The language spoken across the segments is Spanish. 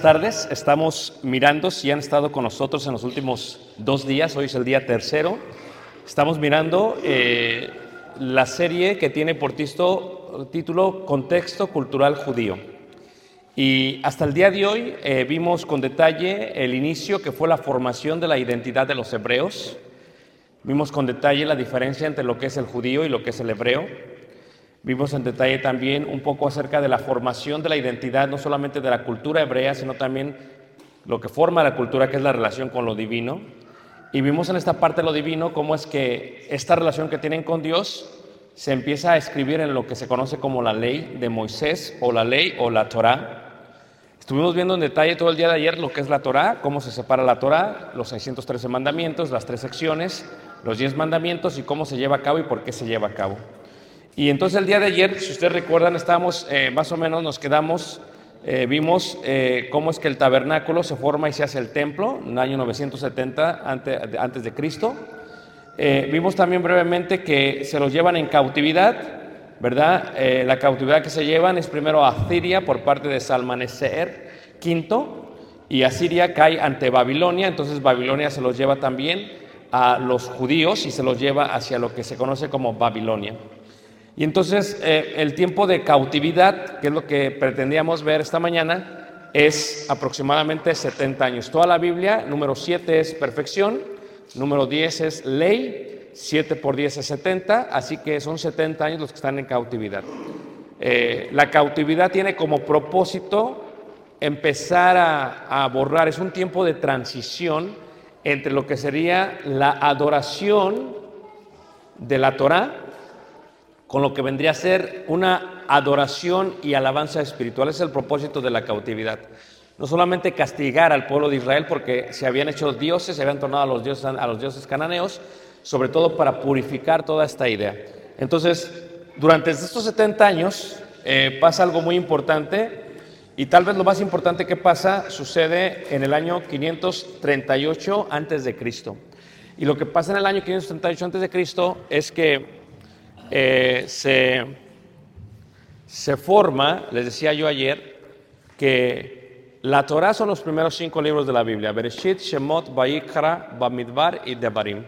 buenas tardes. Estamos mirando, si han estado con nosotros en los últimos dos días, hoy es el día tercero, estamos mirando eh, la serie que tiene por tisto- título Contexto Cultural Judío. Y hasta el día de hoy eh, vimos con detalle el inicio que fue la formación de la identidad de los hebreos. Vimos con detalle la diferencia entre lo que es el judío y lo que es el hebreo. Vimos en detalle también un poco acerca de la formación de la identidad, no solamente de la cultura hebrea, sino también lo que forma la cultura, que es la relación con lo divino. Y vimos en esta parte de lo divino cómo es que esta relación que tienen con Dios se empieza a escribir en lo que se conoce como la ley de Moisés o la ley o la Torá. Estuvimos viendo en detalle todo el día de ayer lo que es la Torá, cómo se separa la Torá, los 613 mandamientos, las tres secciones, los 10 mandamientos y cómo se lleva a cabo y por qué se lleva a cabo. Y entonces el día de ayer, si ustedes recuerdan, estábamos eh, más o menos, nos quedamos, eh, vimos eh, cómo es que el tabernáculo se forma y se hace el templo en el año 970 ante- antes de Cristo. Vimos también brevemente que se los llevan en cautividad, ¿verdad? La cautividad que se llevan es primero a Asiria por parte de Salmaneser V y Asiria cae ante Babilonia, entonces Babilonia se los lleva también a los judíos y se los lleva hacia lo que se conoce como Babilonia. Y entonces eh, el tiempo de cautividad, que es lo que pretendíamos ver esta mañana, es aproximadamente 70 años. Toda la Biblia, número 7 es perfección, número 10 es ley, 7 por 10 es 70, así que son 70 años los que están en cautividad. Eh, la cautividad tiene como propósito empezar a, a borrar, es un tiempo de transición entre lo que sería la adoración de la Torah con lo que vendría a ser una adoración y alabanza espiritual. Es el propósito de la cautividad. No solamente castigar al pueblo de Israel porque se habían hecho dioses, se habían tornado a los dioses, a los dioses cananeos, sobre todo para purificar toda esta idea. Entonces, durante estos 70 años eh, pasa algo muy importante y tal vez lo más importante que pasa sucede en el año 538 antes de Cristo. Y lo que pasa en el año 538 antes de Cristo es que eh, se, se forma, les decía yo ayer, que la Torah son los primeros cinco libros de la Biblia, Bereshit, Shemot, Vayikra, Bamidbar y Devarim.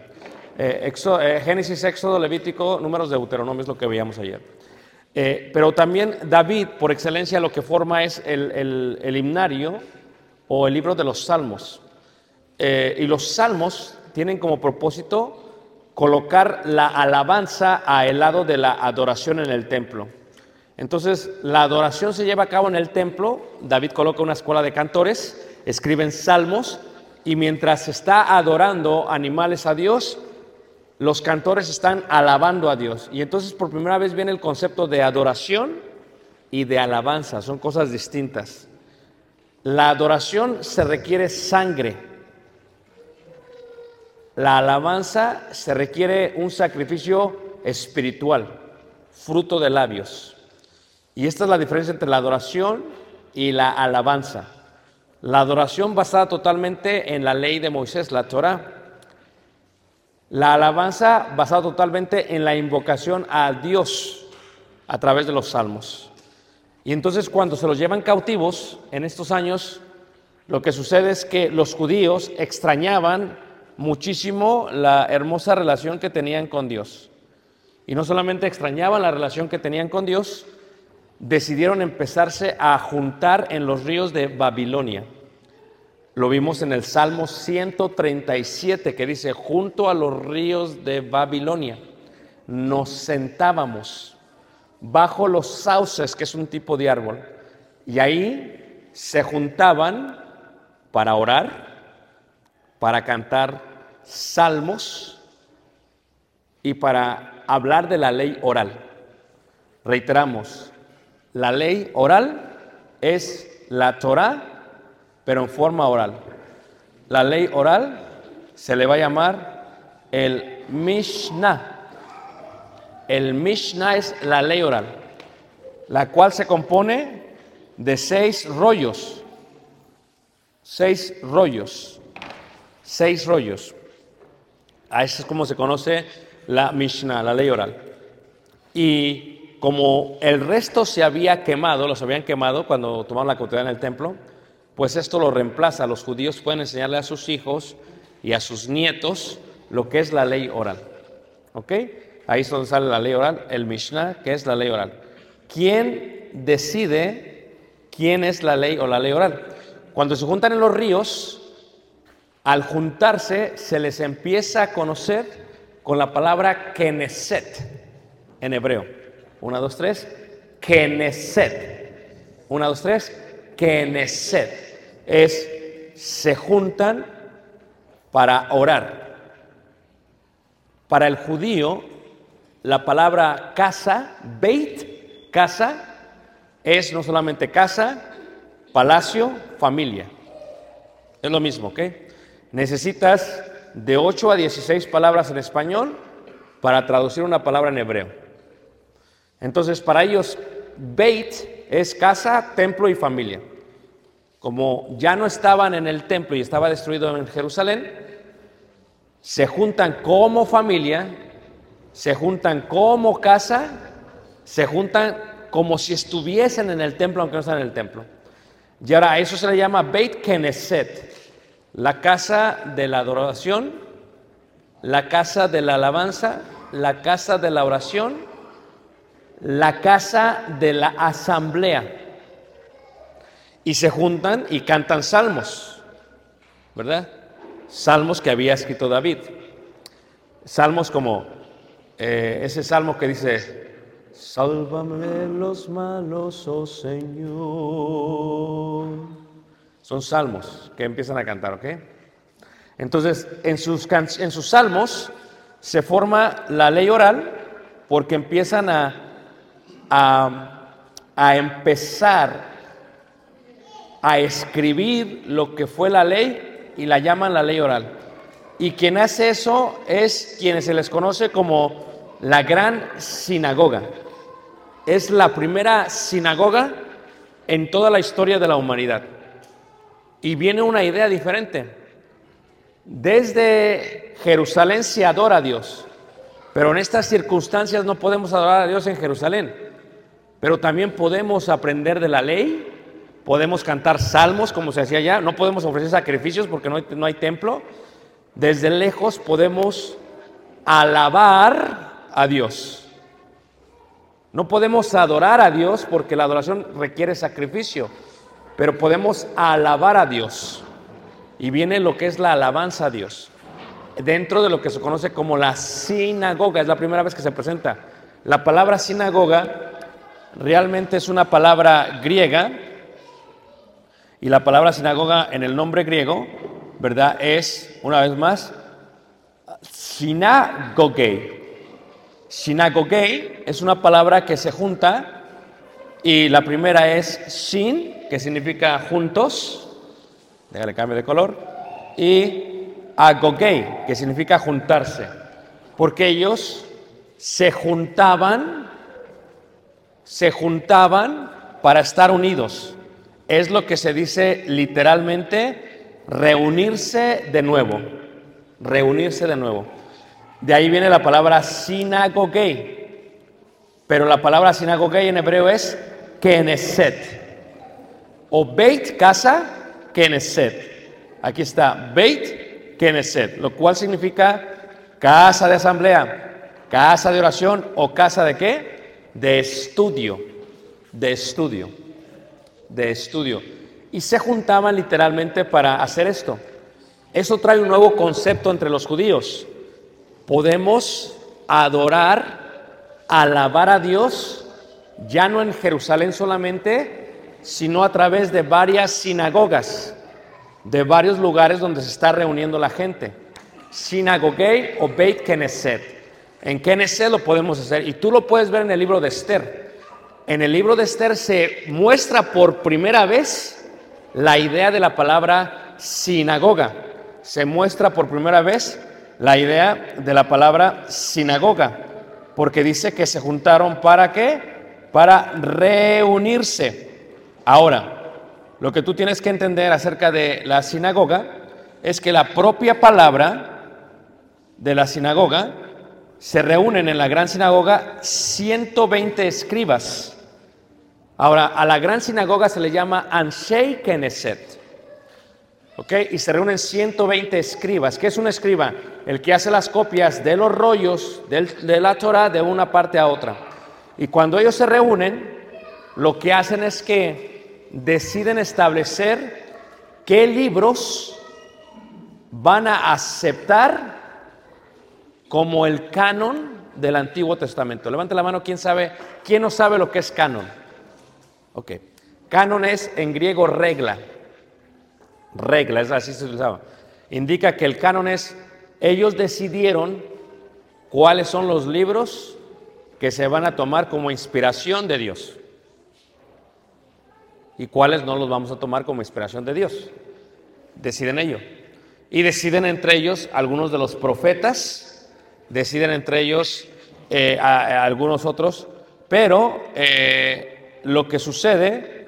Eh, Éxodo- eh, Génesis, Éxodo, Levítico, números de Deuteronomio es lo que veíamos ayer. Eh, pero también David, por excelencia, lo que forma es el, el- el himnario o el libro de los salmos. Eh, y los salmos tienen como propósito colocar la alabanza a lado de la adoración en el templo. Entonces, la adoración se lleva a cabo en el templo. David coloca una escuela de cantores, escriben salmos, y mientras está adorando animales a Dios, los cantores están alabando a Dios. Y entonces por primera vez viene el concepto de adoración y de alabanza, son cosas distintas. La adoración se requiere sangre. La alabanza se requiere un sacrificio espiritual, fruto de labios. Y esta es la diferencia entre la adoración y la alabanza. La adoración basada totalmente en la ley de Moisés, la Torah. La alabanza basada totalmente en la invocación a Dios a través de los salmos. Y entonces cuando se los llevan cautivos en estos años, lo que sucede es que los judíos extrañaban muchísimo la hermosa relación que tenían con Dios. Y no solamente extrañaban la relación que tenían con Dios, decidieron empezarse a juntar en los ríos de Babilonia. Lo vimos en el Salmo 137 que dice, junto a los ríos de Babilonia nos sentábamos bajo los sauces, que es un tipo de árbol, y ahí se juntaban para orar, para cantar salmos y para hablar de la ley oral. Reiteramos, la ley oral es la Torah, pero en forma oral. La ley oral se le va a llamar el Mishnah. El Mishnah es la ley oral, la cual se compone de seis rollos. Seis rollos. Seis rollos. A eso es como se conoce la Mishnah, la ley oral. Y como el resto se había quemado, los habían quemado cuando tomaron la cautividad en el templo, pues esto lo reemplaza. Los judíos pueden enseñarle a sus hijos y a sus nietos lo que es la ley oral. ¿Ok? Ahí es donde sale la ley oral, el Mishnah, que es la ley oral. ¿Quién decide quién es la ley o la ley oral? Cuando se juntan en los ríos, al juntarse se les empieza a conocer con la palabra Keneset en hebreo. Una, dos, tres. Keneset. Una, dos, tres. Keneset. Es, se juntan para orar. Para el judío, la palabra casa, Beit, casa, es no solamente casa, palacio, familia. Es lo mismo, ¿ok? Necesitas de 8 a 16 palabras en español para traducir una palabra en hebreo. Entonces, para ellos, Beit es casa, templo y familia. Como ya no estaban en el templo y estaba destruido en Jerusalén, se juntan como familia, se juntan como casa, se juntan como si estuviesen en el templo, aunque no están en el templo. Y ahora a eso se le llama Beit Knesset, la casa de la adoración, la casa de la alabanza, la casa de la oración, la casa de la asamblea. Y se juntan y cantan salmos, ¿verdad? Salmos que había escrito David. Salmos como eh, ese salmo que dice, Sálvame los malos, oh Señor. Son salmos que empiezan a cantar, ¿ok? Entonces, en sus, en sus salmos se forma la ley oral porque empiezan a, a, a empezar a escribir lo que fue la ley y la llaman la ley oral. Y quien hace eso es quienes se les conoce como la gran sinagoga. Es la primera sinagoga en toda la historia de la humanidad. Y viene una idea diferente. Desde Jerusalén se adora a Dios, pero en estas circunstancias no podemos adorar a Dios en Jerusalén. Pero también podemos aprender de la ley, podemos cantar salmos como se hacía allá, no podemos ofrecer sacrificios porque no no hay templo. Desde lejos podemos alabar a Dios. No podemos adorar a Dios porque la adoración requiere sacrificio, pero podemos alabar a Dios. Y viene lo que es la alabanza a Dios. Dentro de lo que se conoce como la sinagoga, es la primera vez que se presenta. La palabra sinagoga realmente es una palabra griega y la palabra sinagoga en el nombre griego, ¿verdad? Es, una vez más, sinagoge. Sinagoge es una palabra que se junta y la primera es sin, que significa juntos, déjale cambio de color, y agogei, que significa juntarse, porque ellos se juntaban, se juntaban para estar unidos. Es lo que se dice literalmente reunirse de nuevo, reunirse de nuevo. De ahí viene la palabra sinagoge, pero la palabra sinagoge en hebreo es keneset. O Beit, casa, keneset. Aquí está, Beit, keneset, lo cual significa casa de asamblea, casa de oración o casa de qué? De estudio, de estudio, de estudio. Y se juntaban literalmente para hacer esto. Eso trae un nuevo concepto entre los judíos. Podemos adorar, alabar a Dios, ya no en Jerusalén solamente, sino a través de varias sinagogas, de varios lugares donde se está reuniendo la gente. Sinagogue o Beit Knesset. En Knesset lo podemos hacer y tú lo puedes ver en el libro de Esther. En el libro de Esther se muestra por primera vez la idea de la palabra sinagoga. Se muestra por primera vez la idea de la palabra sinagoga, porque dice que se juntaron para qué? Para reunirse. Ahora, lo que tú tienes que entender acerca de la sinagoga es que la propia palabra de la sinagoga se reúnen en la gran sinagoga 120 escribas. Ahora, a la gran sinagoga se le llama Anshei Knesset. ¿Ok? Y se reúnen 120 escribas. ¿Qué es un escriba? El que hace las copias de los rollos de la Torah de una parte a otra. Y cuando ellos se reúnen, lo que hacen es que deciden establecer qué libros van a aceptar como el canon del Antiguo Testamento. Levante la mano, ¿quién sabe? ¿Quién no sabe lo que es canon? Ok. Canon es en griego regla. Regla, es así se utilizaba. Indica que el canon es, ellos decidieron cuáles son los libros que se van a tomar como inspiración de Dios y cuáles no los vamos a tomar como inspiración de Dios. Deciden ello. Y deciden entre ellos algunos de los profetas, deciden entre ellos eh, a- algunos otros, pero eh, lo que sucede,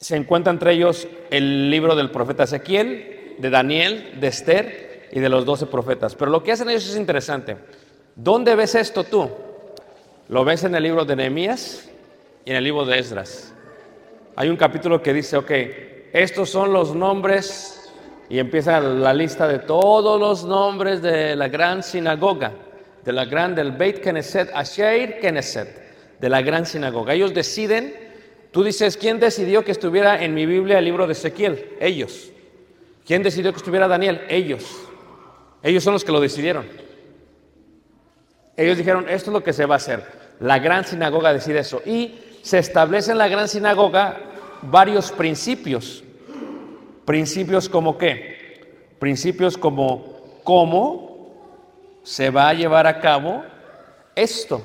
se encuentra entre ellos el libro del profeta Ezequiel, de Daniel, de Esther y de los doce profetas. Pero lo que hacen ellos es interesante. ¿Dónde ves esto tú? Lo ves en el libro de Nehemías y en el libro de Esdras. Hay un capítulo que dice, ok, estos son los nombres y empieza la lista de todos los nombres de la gran sinagoga, de la gran del Beit Knesset, Asher Knesset, de la gran sinagoga. Ellos deciden, tú dices, ¿quién decidió que estuviera en mi Biblia el libro de Ezequiel? Ellos. ¿Quién decidió que estuviera Daniel? Ellos. Ellos son los que lo decidieron. Ellos dijeron, esto es lo que se va a hacer. La gran sinagoga decide eso. Y se establece en la gran sinagoga varios principios. Principios como qué? Principios como cómo se va a llevar a cabo esto.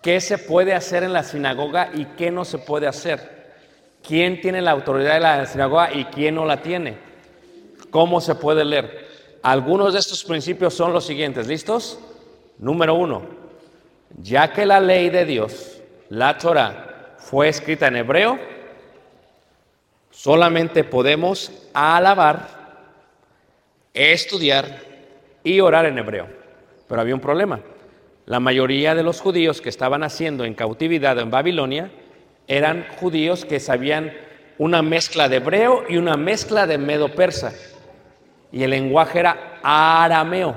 ¿Qué se puede hacer en la sinagoga y qué no se puede hacer? ¿Quién tiene la autoridad de la sinagoga y quién no la tiene? ¿Cómo se puede leer? Algunos de estos principios son los siguientes. ¿Listos? Número uno, ya que la ley de Dios, la Torah, fue escrita en hebreo, solamente podemos alabar, estudiar y orar en hebreo. Pero había un problema. La mayoría de los judíos que estaban haciendo en cautividad en Babilonia eran judíos que sabían una mezcla de hebreo y una mezcla de medo-persa. Y el lenguaje era arameo.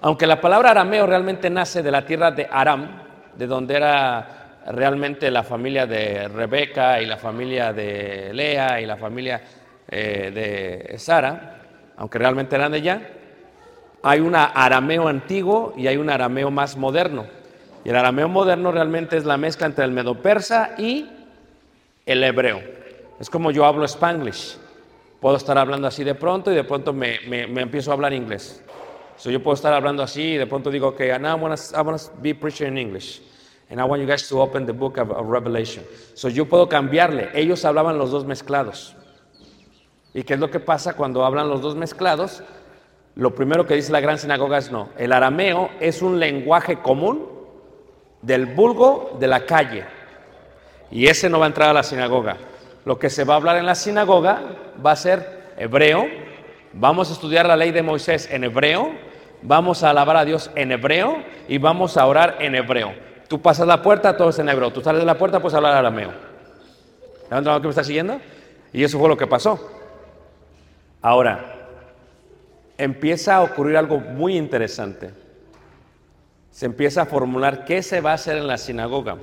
Aunque la palabra arameo realmente nace de la tierra de Aram, de donde era realmente la familia de Rebeca y la familia de Lea y la familia eh, de Sara, aunque realmente eran de allá, hay un arameo antiguo y hay un arameo más moderno. Y el arameo moderno realmente es la mezcla entre el medo-persa y el hebreo. Es como yo hablo spanglish. Puedo estar hablando así de pronto y de pronto me, me- me empiezo a hablar inglés. So yo puedo estar hablando así y de pronto digo, okay, now I want to I be preaching in English. And I want you guys to open the book of, of Revelation. So yo puedo cambiarle. Ellos hablaban los dos mezclados. ¿Y qué es lo que pasa cuando hablan los dos mezclados? Lo primero que dice la gran sinagoga es no. El arameo es un lenguaje común del vulgo de la calle. Y ese no va a entrar a la sinagoga. Lo que se va a hablar en la sinagoga va a ser hebreo. Vamos a estudiar la ley de Moisés en hebreo. Vamos a alabar a Dios en hebreo y vamos a orar en hebreo. Tú pasas la puerta, todo es en hebreo. Tú sales de la puerta, pues hablar arameo. ¿Levanta que me está siguiendo? Y eso fue lo que pasó. Ahora, empieza a ocurrir algo muy interesante. Se empieza a formular qué se va a hacer en la sinagoga.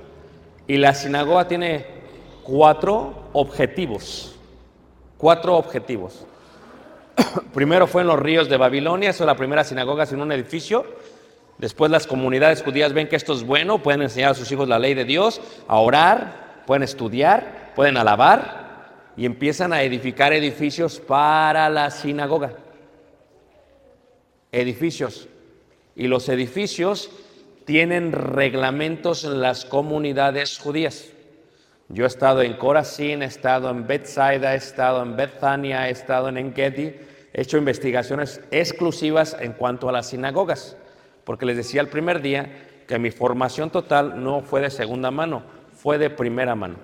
Y la sinagoga tiene cuatro objetivos. Cuatro objetivos. Primero fue en los ríos de Babilonia, eso es la primera sinagoga en un edificio. Después las comunidades judías ven que esto es bueno, pueden enseñar a sus hijos la ley de Dios, a orar, pueden estudiar, pueden alabar y empiezan a edificar edificios para la sinagoga. Edificios. Y los edificios tienen reglamentos en las comunidades judías. Yo he estado en Corazín, he estado en Bethsaida, he estado en Bethania, he estado en Engedi, hecho investigaciones exclusivas en cuanto a las sinagogas, porque les decía el primer día que mi formación total no fue de segunda mano, fue de primera mano.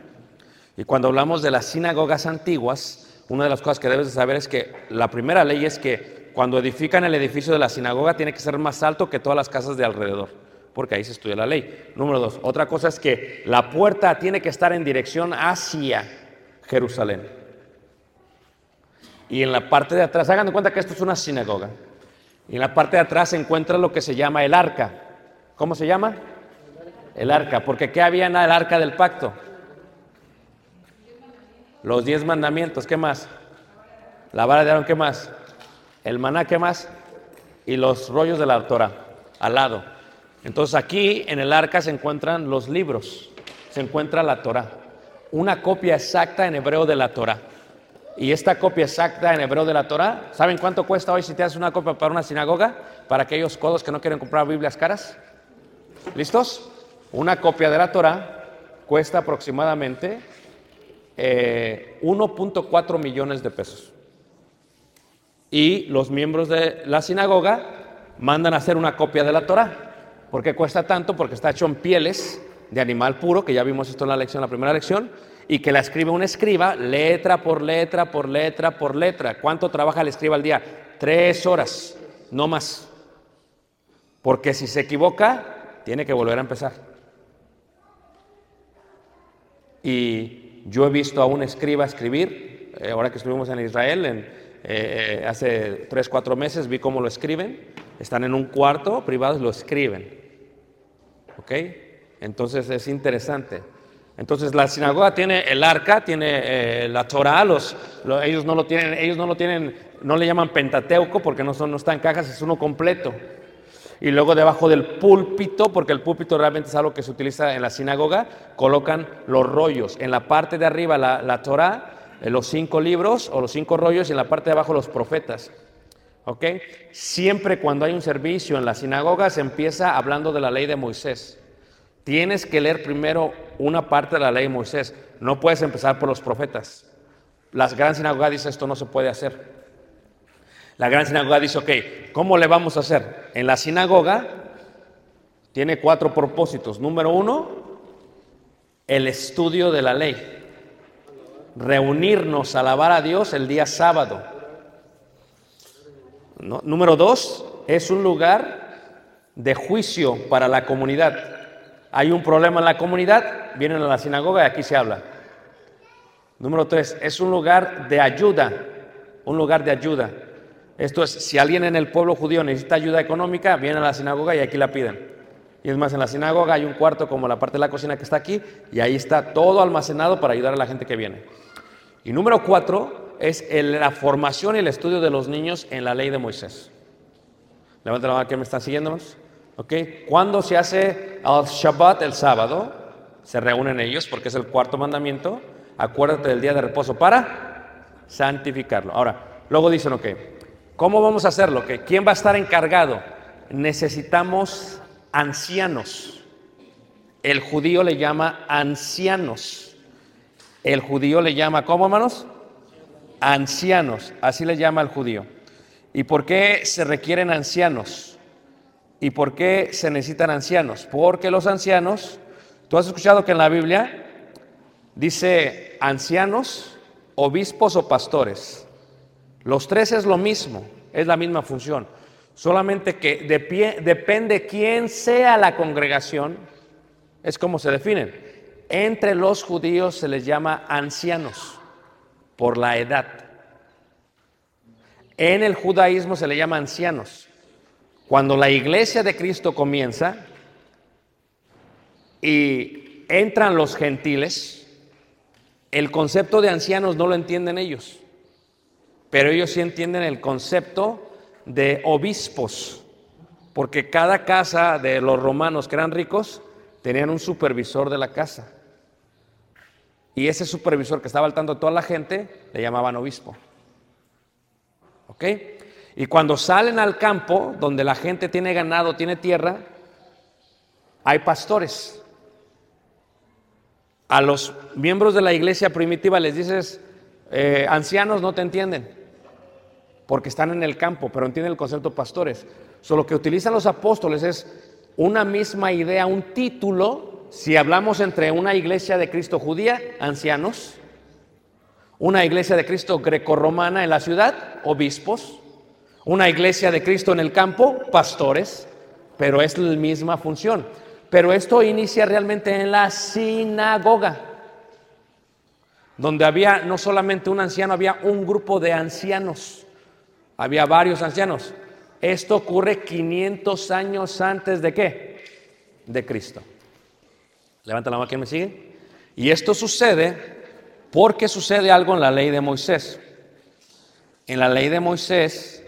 Y cuando hablamos de las sinagogas antiguas, una de las cosas que debes de saber es que la primera ley es que cuando edifican el edificio de la sinagoga tiene que ser más alto que todas las casas de alrededor, porque ahí se estudia la ley. Número dos, otra cosa es que la puerta tiene que estar en dirección hacia Jerusalén. Y en la parte de atrás, hagan de cuenta que esto es una sinagoga. Y en la parte de atrás se encuentra lo que se llama el arca. ¿Cómo se llama? El arca, porque ¿qué había en el arca del pacto? Los diez mandamientos, ¿qué más? La vara de Aarón, ¿qué más? El maná, ¿qué más? Y los rollos de la Torah, al lado. Entonces aquí en el arca se encuentran los libros, se encuentra la Torah, una copia exacta en hebreo de la Torah. Y esta copia exacta en hebreo de la Torah, ¿saben cuánto cuesta hoy si te haces una copia para una sinagoga? Para aquellos codos que no quieren comprar Biblias caras. ¿Listos? Una copia de la Torah cuesta aproximadamente eh, 1.4 millones de pesos. Y los miembros de la sinagoga mandan a hacer una copia de la Torah. ¿Por qué cuesta tanto? Porque está hecho en pieles de animal puro, que ya vimos esto en la lección, la primera lección, y que la escribe un escriba letra por letra, por letra, por letra. ¿Cuánto trabaja el escriba al día? Tres horas, no más. Porque si se equivoca, tiene que volver a empezar. Y yo he visto a un escriba escribir, eh, ahora que estuvimos en Israel, en, eh, hace tres, cuatro meses, vi cómo lo escriben. Están en un cuarto privado y lo escriben. ¿Ok? Entonces es interesante. Entonces la sinagoga tiene el arca, tiene eh, la Torah, los, lo- ellos no lo tienen, ellos no lo tienen, no le llaman Pentateuco porque no son, no está en cajas, es uno completo. Y luego debajo del púlpito, porque el púlpito realmente es algo que se utiliza en la sinagoga, colocan los rollos. En la parte de arriba la, la Torah, eh, los cinco libros o los cinco rollos y en la parte de abajo los profetas. ¿Ok? Siempre cuando hay un servicio en la sinagoga se empieza hablando de la ley de Moisés. Tienes que leer primero una parte de la ley de Moisés. No puedes empezar por los profetas. La gran sinagoga dice esto no se puede hacer. La gran sinagoga dice, ok, ¿cómo le vamos a hacer? En la sinagoga tiene cuatro propósitos. Número uno, el estudio de la ley. Reunirnos alabar a Dios el día sábado. Número dos, es un lugar de juicio para la comunidad. Hay un problema en la comunidad, vienen a la sinagoga y aquí se habla. Número tres, es un lugar de ayuda, un lugar de ayuda. Esto es, si alguien en el pueblo judío necesita ayuda económica, viene a la sinagoga y aquí la piden. Y es más, en la sinagoga hay un cuarto como la parte de la cocina que está aquí y ahí está todo almacenado para ayudar a la gente que viene. Y número cuatro es la formación y el estudio de los niños en la ley de Moisés. Levanta la mano que me están siguiéndonos. ¿Ok? ¿Cuándo se hace al Shabbat, el sábado, se reúnen ellos porque es el cuarto mandamiento. Acuérdate del día de reposo para santificarlo. Ahora, luego dicen, ok, ¿cómo vamos a hacerlo? ¿Quién va a estar encargado? Necesitamos ancianos. El judío le llama ancianos. El judío le llama, ¿cómo hermanos? Ancianos, así le llama el judío. ¿Y por qué se requieren ancianos? ¿Y por qué se necesitan ancianos? Porque los ancianos, tú has escuchado que en la Biblia dice ancianos, obispos o pastores. Los tres es lo mismo, es la misma función. Solamente que depende quién sea la congregación, es como se definen. Entre los judíos se les llama ancianos por la edad. En el judaísmo se le llama ancianos. Cuando la iglesia de Cristo comienza y entran los gentiles, el concepto de ancianos no lo entienden ellos, pero ellos sí entienden el concepto de obispos, porque cada casa de los romanos que eran ricos tenían un supervisor de la casa. Y ese supervisor que estaba al tanto de toda la gente le llamaban obispo. ¿Ok? Y cuando salen al campo, donde la gente tiene ganado, tiene tierra, hay pastores. A los miembros de la iglesia primitiva les dices, eh, ancianos no te entienden, porque están en el campo, pero entienden el concepto pastores. So, lo que utilizan los apóstoles es una misma idea, un título, si hablamos entre una iglesia de Cristo judía, ancianos, una iglesia de Cristo grecorromana en la ciudad, obispos, una iglesia de Cristo en el campo, pastores, pero es la misma función. Pero esto inicia realmente en la sinagoga, donde había no solamente un anciano, había un grupo de ancianos, había varios ancianos. Esto ocurre 500 años antes de qué? De Cristo. Levanta la mano, ¿quién me sigue? Y esto sucede porque sucede algo en la ley de Moisés. En la ley de Moisés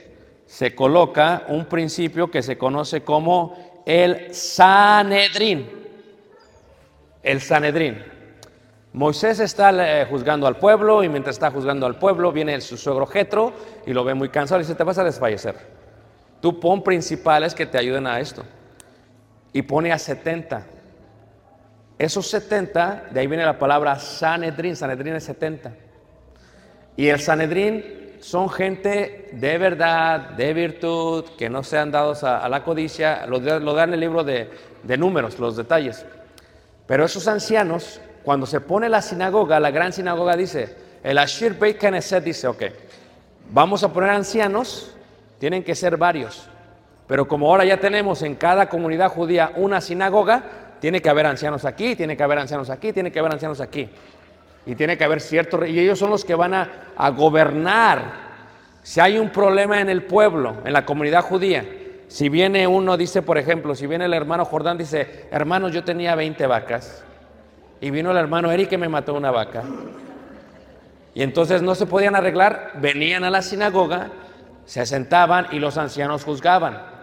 se coloca un principio que se conoce como el Sanedrín. El Sanedrín. Moisés está eh, juzgando al pueblo y mientras está juzgando al pueblo viene su suegro Jetro y lo ve muy cansado y dice, te vas a desfallecer. Tú pon principales que te ayuden a esto. Y pone a 70. Esos 70, de ahí viene la palabra Sanedrín, Sanedrín es 70. Y el Sanedrín son gente de verdad, de virtud, que no sean dados a, la codicia, lo, dan en el libro de, de números, los detalles. Pero esos ancianos, cuando se pone la sinagoga, la gran sinagoga dice, el Ashir Beit Knesset dice, ok, vamos a poner ancianos, tienen que ser varios. Pero como ahora ya tenemos en cada comunidad judía una sinagoga, tiene que haber ancianos aquí, tiene que haber ancianos aquí, tiene que haber ancianos aquí. Y tiene que haber ciertos, y ellos son los que van a, a gobernar. Si hay un problema en el pueblo, en la comunidad judía, si viene uno, dice, por ejemplo, si viene el hermano Jordán, dice, hermanos, yo tenía 20 vacas, y vino el hermano Eric que me mató una vaca. Y entonces no se podían arreglar, venían a la sinagoga, se sentaban y los ancianos juzgaban.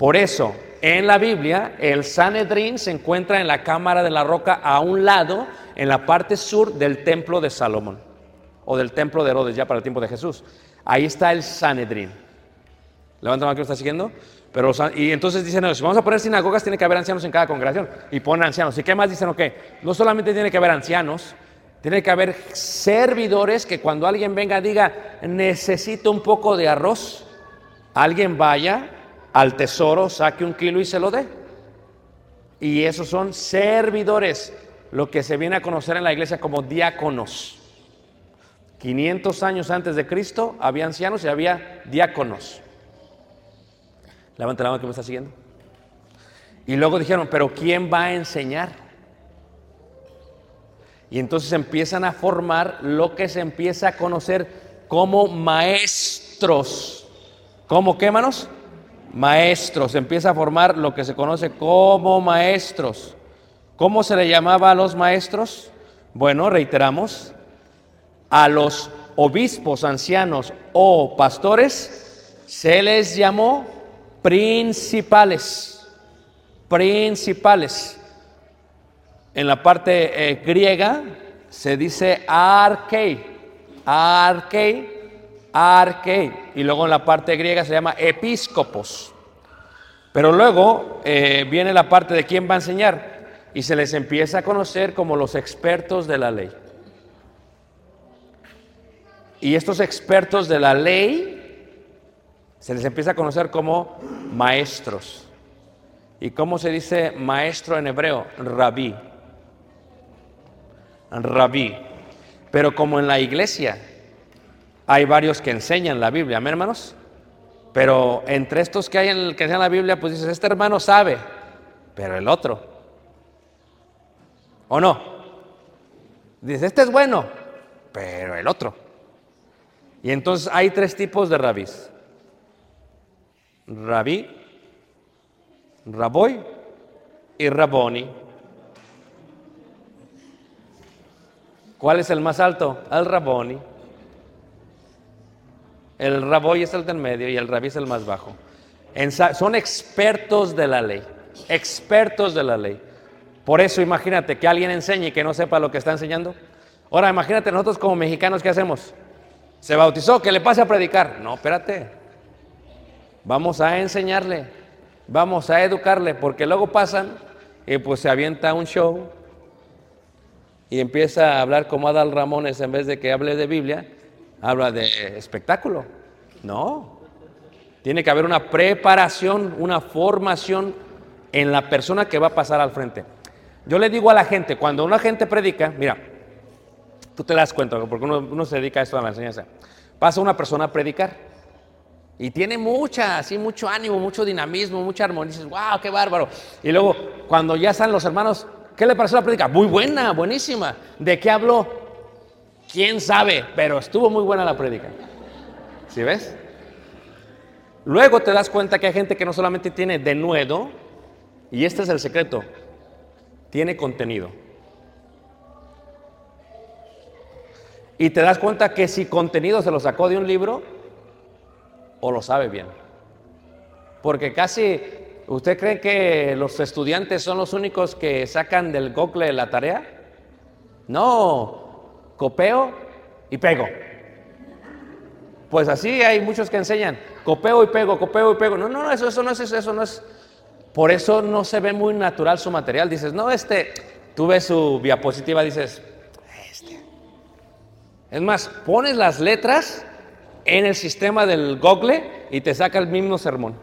Por eso, en la Biblia, el Sanedrín se encuentra en la cámara de la roca a un lado, en la parte sur del templo de Salomón, o del templo de Herodes, ya para el tiempo de Jesús. Ahí está el Sanedrín. Levanta la mano que lo está siguiendo. Pero, y entonces dicen, si vamos a poner sinagogas, tiene que haber ancianos en cada congregación. Y ponen ancianos. ¿Y qué más dicen? Ok, no solamente tiene que haber ancianos, tiene que haber servidores que cuando alguien venga diga, necesito un poco de arroz, alguien vaya al tesoro, saque un kilo y se lo dé. Y esos son servidores, lo que se viene a conocer en la iglesia como diáconos. 500 años antes de Cristo había ancianos y había diáconos. Levanta la mano que me está siguiendo. Y luego dijeron, pero ¿quién va a enseñar? Y entonces empiezan a formar lo que se empieza a conocer como maestros. ¿Cómo qué, manos? Maestros. Empieza a formar lo que se conoce como maestros. ¿Cómo se le llamaba a los maestros? Bueno, reiteramos, a los obispos, ancianos o pastores se les llamó principales. principales. En la parte eh, griega se dice arkei, arkei, arkei. Y luego en la parte griega se llama episcopos. Pero luego eh, viene la parte de quién va a enseñar y se les empieza a conocer como los expertos de la ley. Y estos expertos de la ley se les empieza a conocer como maestros. ¿Y cómo se dice maestro en hebreo? Rabí. Rabí. Pero como en la iglesia hay varios que enseñan la Biblia, ¿amén, hermanos? Pero entre estos que hay en el que enseñan la Biblia, pues dices, este hermano sabe, pero el otro. ¿O no? Dices, este es bueno, pero el otro. Y entonces hay tres tipos de rabís. Rabí, Raboy y Raboni. ¿Cuál es el más alto? El Raboni. El Raboy es el del medio y el Rabí es el más bajo. Son expertos de la ley, expertos de la ley. Por eso imagínate que alguien enseñe y que no sepa lo que está enseñando. Ahora imagínate nosotros como mexicanos, ¿qué hacemos? Se bautizó, que le pase a predicar. No, espérate. Vamos a enseñarle, vamos a educarle, porque luego pasan y pues se avienta un show y empieza a hablar como Adal Ramones en vez de que hable de Biblia, habla de espectáculo. No, tiene que haber una preparación, una formación en la persona que va a pasar al frente. Yo le digo a la gente, cuando una gente predica, mira, tú te das cuenta, porque uno, uno se dedica a esto a la enseñanza, pasa una persona a predicar. Y tiene mucha, así, mucho ánimo, mucho dinamismo, mucha armonía. Dices, wow, qué bárbaro. Y luego, cuando ya están los hermanos, ¿qué le pareció la prédica? Muy buena, buenísima. ¿De qué habló? ¿Quién sabe? Pero estuvo muy buena la prédica. ¿Sí ves? Luego te das cuenta que hay gente que no solamente tiene denuedo, y este es el secreto, tiene contenido. Y te das cuenta que si contenido se lo sacó de un libro, o lo sabe bien. Porque casi, ¿usted cree que los estudiantes son los únicos que sacan del Google la tarea? No, copeo y pego. Pues así hay muchos que enseñan, copeo y pego, copeo y pego. No, no, no, eso, eso no es eso, no es. Por eso no se ve muy natural su material. Dices, no, este, tú ves su diapositiva, dices, este. Es más, pones las letras en el sistema del Google y te saca el mismo sermón.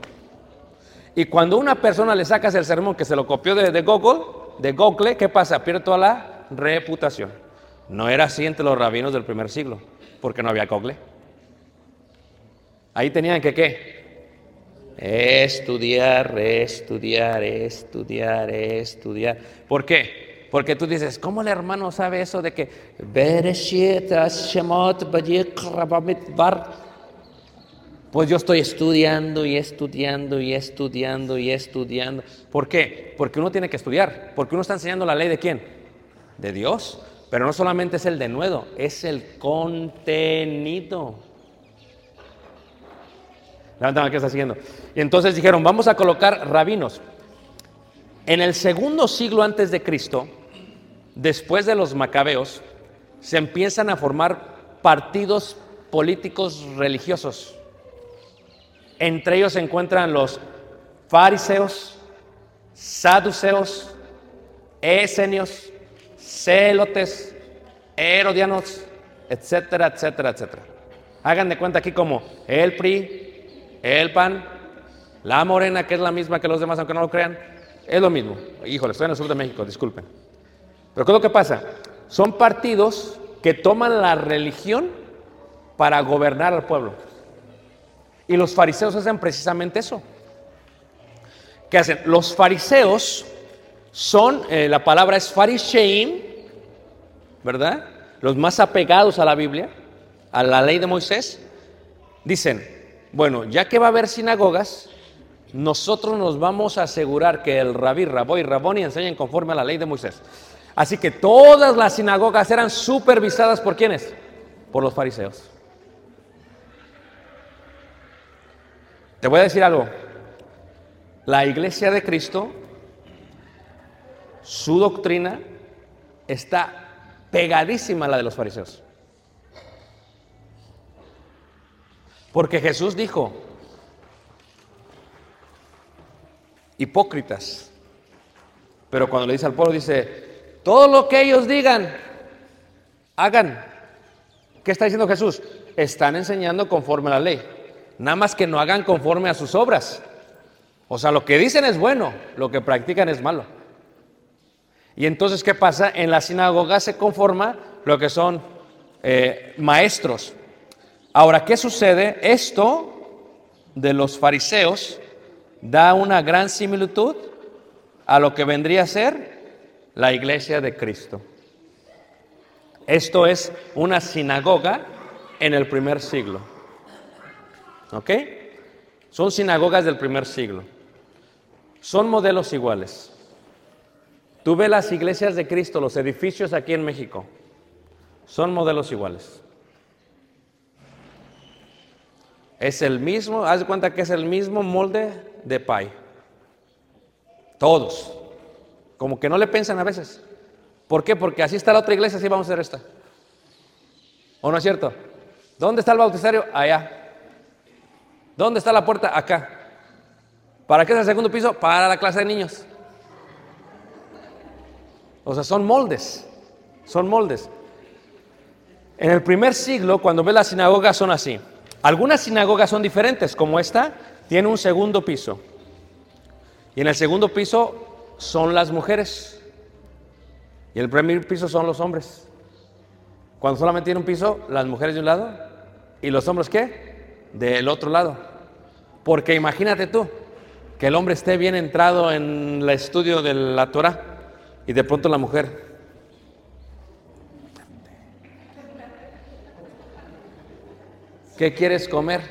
Y cuando una persona le sacas el sermón que se lo copió de, de Google, de Google, ¿qué pasa? Pierde toda la reputación. No era así entre los rabinos del primer siglo, porque no había Google. Ahí tenían que qué? Estudiar, estudiar, estudiar, estudiar. ¿Por qué? Porque tú dices, ¿cómo el hermano sabe eso de que? Pues yo estoy estudiando y estudiando y estudiando y estudiando. ¿Por qué? Porque uno tiene que estudiar. Porque uno está enseñando la ley de quién? De Dios. Pero no solamente es el denuedo, es el contenido. Levántame, ¿qué está siguiendo? Y entonces dijeron, vamos a colocar rabinos. En el segundo siglo antes de Cristo, después de los macabeos, se empiezan a formar partidos políticos religiosos. Entre ellos se encuentran los fariseos, saduceos, esenios, celotes, herodianos, etcétera, etcétera, etcétera. Hagan de cuenta aquí como el PRI, el PAN, la Morena, que es la misma que los demás, aunque no lo crean, es lo mismo. Híjole, estoy en el sur de México, disculpen. Pero ¿qué es lo que pasa? Son partidos que toman la religión para gobernar al pueblo. Y los fariseos hacen precisamente eso. ¿Qué hacen? Los fariseos son, eh, la palabra es farisheim, ¿verdad? Los más apegados a la Biblia, a la ley de Moisés. Dicen, bueno, ya que va a haber sinagogas, nosotros nos vamos a asegurar que el rabí, rabó y raboni enseñen conforme a la ley de Moisés. Así que todas las sinagogas eran supervisadas por quiénes? Por los fariseos. Te voy a decir algo. La iglesia de Cristo su doctrina está pegadísima a la de los fariseos. Porque Jesús dijo, hipócritas. Pero cuando le dice al pueblo, dice, todo lo que ellos digan, hagan. ¿Qué está diciendo Jesús? Están enseñando conforme a la ley. Nada más que no hagan conforme a sus obras. O sea, lo que dicen es bueno, lo que practican es malo. Y entonces, ¿qué pasa? En la sinagoga se conforma lo que son eh, maestros. Ahora, ¿qué sucede? Esto de los fariseos da una gran similitud a lo que vendría a ser la iglesia de Cristo. Esto es una sinagoga en el primer siglo. ¿Ok? Son sinagogas del primer siglo. Son modelos iguales. Tú ves las iglesias de Cristo, los edificios aquí en México, son modelos iguales. Es el mismo, haz de cuenta que es el mismo molde de pie. Todos. Como que no le piensan a veces. ¿Por qué? Porque así está la otra iglesia, así vamos a hacer esta. ¿O no es cierto? ¿Dónde está el bautizario? Allá. ¿Dónde está la puerta? Acá. ¿Para qué es el segundo piso? Para la clase de niños. O sea, son moldes. Son moldes. En el primer siglo, cuando ves las sinagogas, son así. Algunas sinagogas son diferentes, como esta, tiene un segundo piso. Y en el segundo piso son las mujeres. Y el primer piso son los hombres. Cuando solamente tiene un piso, las mujeres de un lado y los hombres qué? Del otro lado. Porque imagínate tú que el hombre esté bien entrado en el estudio de la Torah y de pronto la mujer. ¿Qué quieres comer?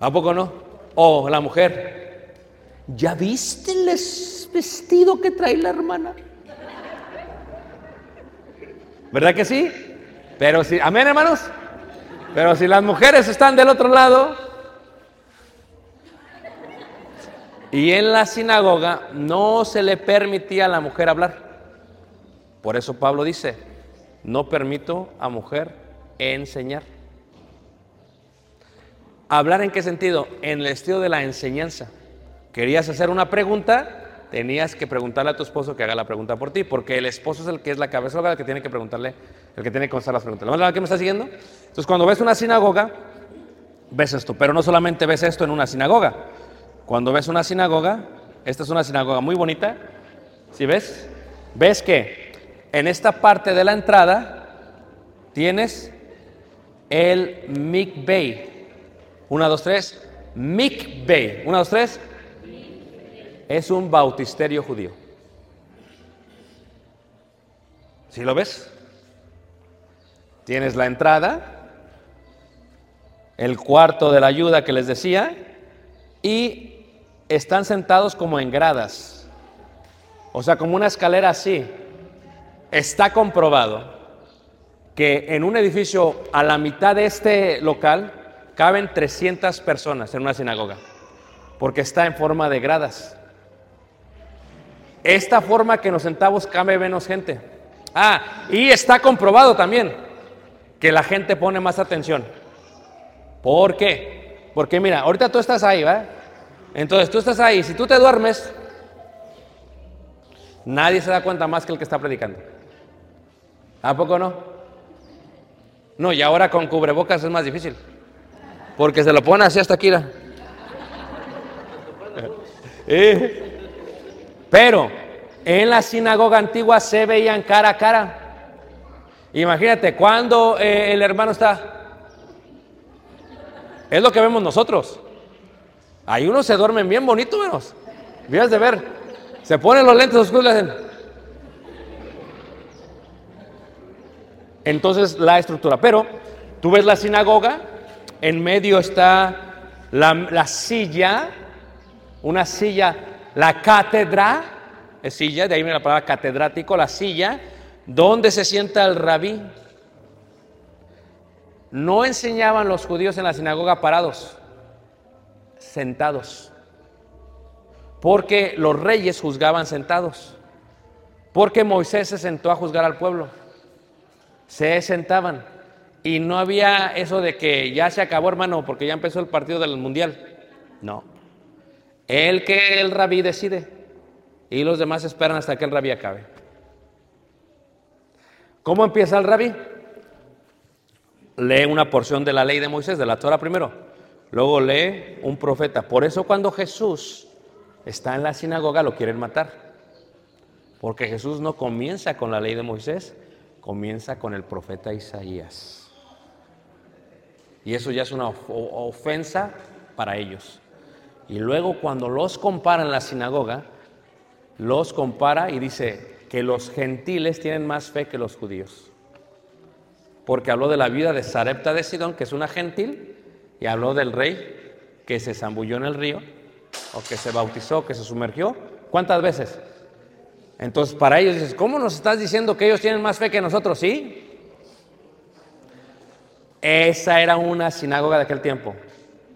¿A poco no? O la mujer. ¿Ya viste el es- vestido que trae la hermana? ¿Verdad que sí? Pero si, amén hermanos. Pero si las mujeres están del otro lado y en la sinagoga no se le permitía a la mujer hablar. Por eso Pablo dice, no permito a mujer enseñar. ¿Hablar en qué sentido? En el estilo de la enseñanza. Querías hacer una pregunta, tenías que preguntarle a tu esposo que haga la pregunta por ti, porque el esposo es el que es la cabeza el que tiene que preguntarle, el que tiene que contestar las preguntas. ¿La que me está siguiendo? Entonces, cuando ves una sinagoga, ves esto, pero no solamente ves esto en una sinagoga. Cuando ves una sinagoga, esta es una sinagoga muy bonita, ¿sí ves? Ves que en esta parte de la entrada tienes el mikveh. Una, dos, tres. Mikveh. Una, dos, tres. Es un bautisterio judío. ¿Sí lo ves? Tienes la entrada, el cuarto de la ayuda que les decía, y están sentados como en gradas. O sea, como una escalera así. Está comprobado que en un edificio a la mitad de este local caben 300 personas en una sinagoga, porque está en forma de gradas. Esta forma que nos sentamos cabe menos gente. Ah, y está comprobado también que la gente pone más atención. ¿Por qué? Porque mira, ahorita tú estás ahí, ¿verdad? Entonces tú estás ahí, si tú te duermes, nadie se da cuenta más que el que está predicando. ¿A poco no? No, y ahora con cubrebocas es más difícil. Porque se lo pone así hasta aquí. Eh, Pero en la sinagoga antigua se veían cara a cara. Imagínate, cuando eh, el hermano está. Es lo que vemos nosotros. Ahí unos se duermen bien bonito, menos. Vías de ver. Se ponen los lentes oscuros y hacen. Entonces la estructura. Pero tú ves la sinagoga, en medio está la, la silla, una silla, la cátedra, es silla, de ahí viene la palabra catedrático, la silla, donde se sienta el rabí. No enseñaban los judíos en la sinagoga parados, sentados. Porque los reyes juzgaban sentados. Porque Moisés se sentó a juzgar al pueblo. Se sentaban. Y no había eso de que ya se acabó, hermano, porque ya empezó el partido del mundial. No. El que el rabí decide. Y los demás esperan hasta que el rabí acabe. ¿Cómo empieza el rabí? Lee una porción de la ley de Moisés, de la Torah primero. Luego lee un profeta. Por eso cuando Jesús está en la sinagoga lo quieren matar. Porque Jesús no comienza con la ley de Moisés, comienza con el profeta Isaías. Y eso ya es una of- ofensa para ellos. Y luego cuando los compara en la sinagoga, los compara y dice que los gentiles tienen más fe que los judíos. Porque habló de la vida de Sarepta de Sidón, que es una gentil, y habló del rey que se zambulló en el río, o que se bautizó, que se sumergió. ¿Cuántas veces? Entonces, para ellos dices, ¿cómo nos estás diciendo que ellos tienen más fe que nosotros? Sí. Esa era una sinagoga de aquel tiempo.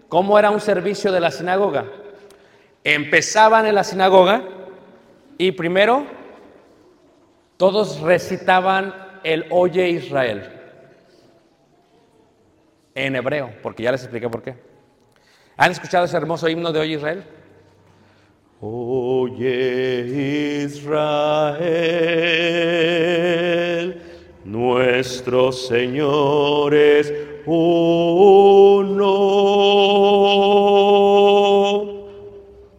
¿Cómo era un servicio de la sinagoga? Empezaban en la sinagoga y primero todos recitaban el Oye Israel en hebreo, porque ya les expliqué por qué. ¿Han escuchado ese hermoso himno de Oye Israel? Oye Israel, nuestro Señor es uno.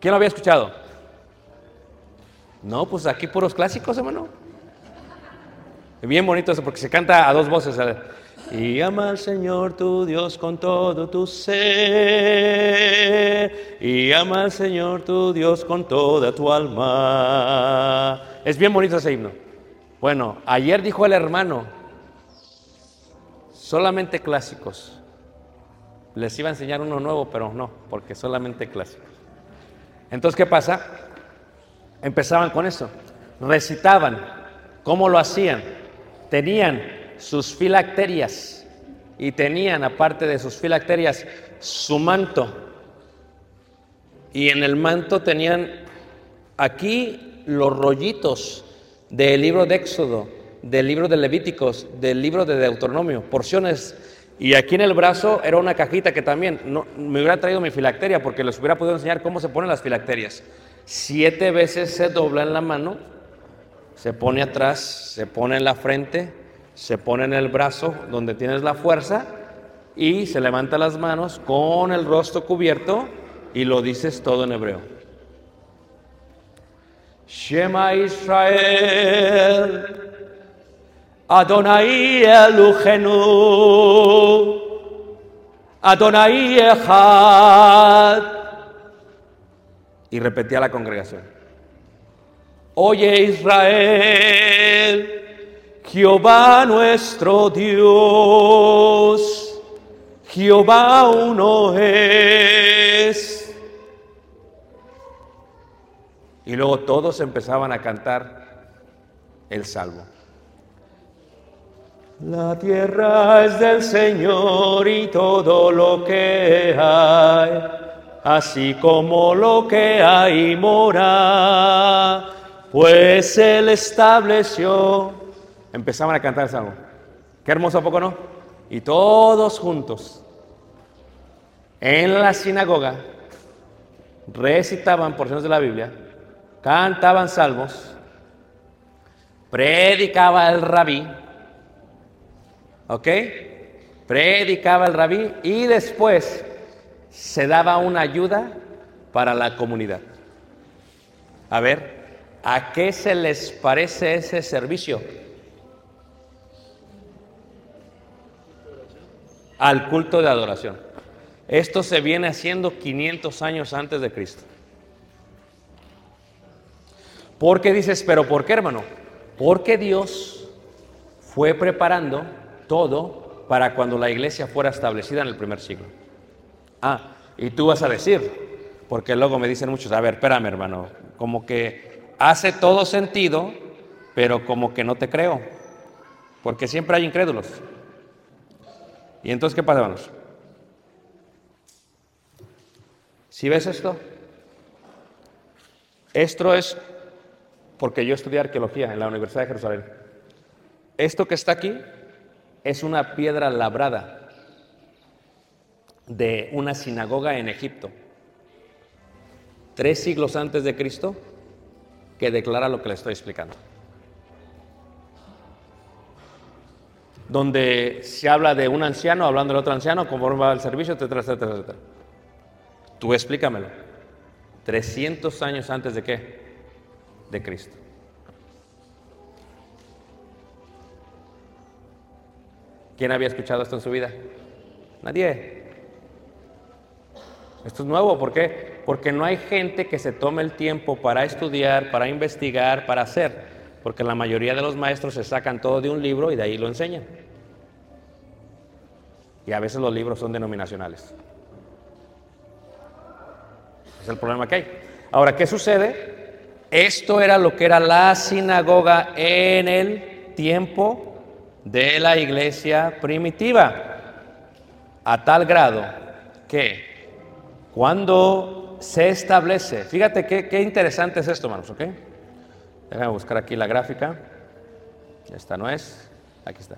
¿Quién lo había escuchado? No, pues aquí puros clásicos, hermano. Bien bonito eso, porque se canta a dos voces. Y ama al Señor tu Dios con todo tu ser. Y ama al Señor tu Dios con toda tu alma. Es bien bonito ese himno. Bueno, ayer dijo el hermano, solamente clásicos. Les iba a enseñar uno nuevo, pero no, porque solamente clásicos. Entonces, ¿qué pasa? Empezaban con eso, recitaban. ¿Cómo lo hacían? Tenían sus filacterias y tenían, aparte de sus filacterias, su manto. Y en el manto tenían aquí los rollitos del libro de Éxodo, del libro de Levíticos, del libro de Deuteronomio, porciones. Y aquí en el brazo era una cajita que también me hubiera traído mi filacteria porque les hubiera podido enseñar cómo se ponen las filacterias. Siete veces se dobla en la mano, se pone atrás, se pone en la frente, se pone en el brazo donde tienes la fuerza y se levanta las manos con el rostro cubierto y lo dices todo en hebreo. Shema Israel, Adonai Elohenu, Adonai Echad. Y repetía la congregación. Oye Israel, Jehová nuestro Dios, Jehová uno es. Y luego todos empezaban a cantar el salmo. La tierra es del Señor y todo lo que hay, así como lo que hay mora, pues Él estableció. Empezaban a cantar el salmo. Qué hermoso, ¿a poco no? Y todos juntos, en la sinagoga, recitaban porciones de la Biblia, cantaban salmos, predicaba el rabí, ¿ok? Predicaba el rabí y después se daba una ayuda para la comunidad. A ver, ¿a qué se les parece ese servicio? Al culto de adoración. Esto se viene haciendo 500 años antes de Cristo. ¿Por qué dices, pero por qué, hermano? Porque Dios fue preparando todo para cuando la iglesia fuera establecida en el primer siglo. Ah, y tú vas a decir, porque luego me dicen muchos, a ver, espérame, hermano, como que hace todo sentido, pero como que no te creo, porque siempre hay incrédulos. ¿Y entonces qué pasa, hermanos? Si ves esto, Esto es porque yo estudié arqueología en la Universidad de Jerusalén. Esto que está aquí es una piedra labrada de una sinagoga en Egipto, tres siglos antes de Cristo, que declara lo que le estoy explicando. Donde se habla de un anciano hablando del otro anciano, conforme va el servicio, etcétera, etcétera, etcétera. Tú explícamelo. 300 años antes de qué? De Cristo. ¿Quién había escuchado esto en su vida? Nadie. Esto es nuevo, ¿por qué? Porque no hay gente que se tome el tiempo para estudiar, para investigar, para hacer. Porque la mayoría de los maestros se sacan todo de un libro y de ahí lo enseñan. Y a veces los libros son denominacionales. Es el problema que hay. Ahora, ¿qué sucede? Esto era lo que era la sinagoga en el tiempo de la iglesia primitiva. A tal grado que cuando se establece, fíjate qué, qué interesante es esto, hermanos, ¿ok? Déjame buscar aquí la gráfica. Esta no es. Aquí está.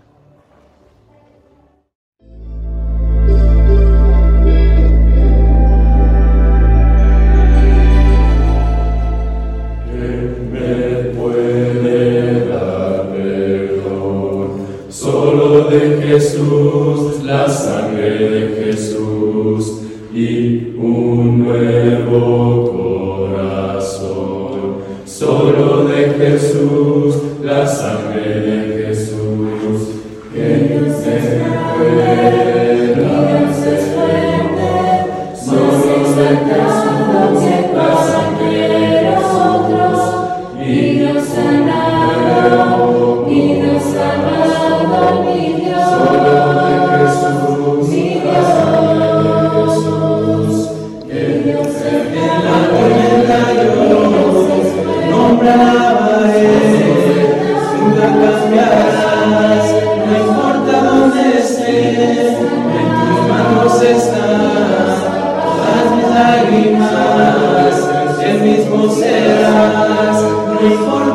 No importa dónde estés, en tus manos están todas mis lágrimas, el mismo serás, no importa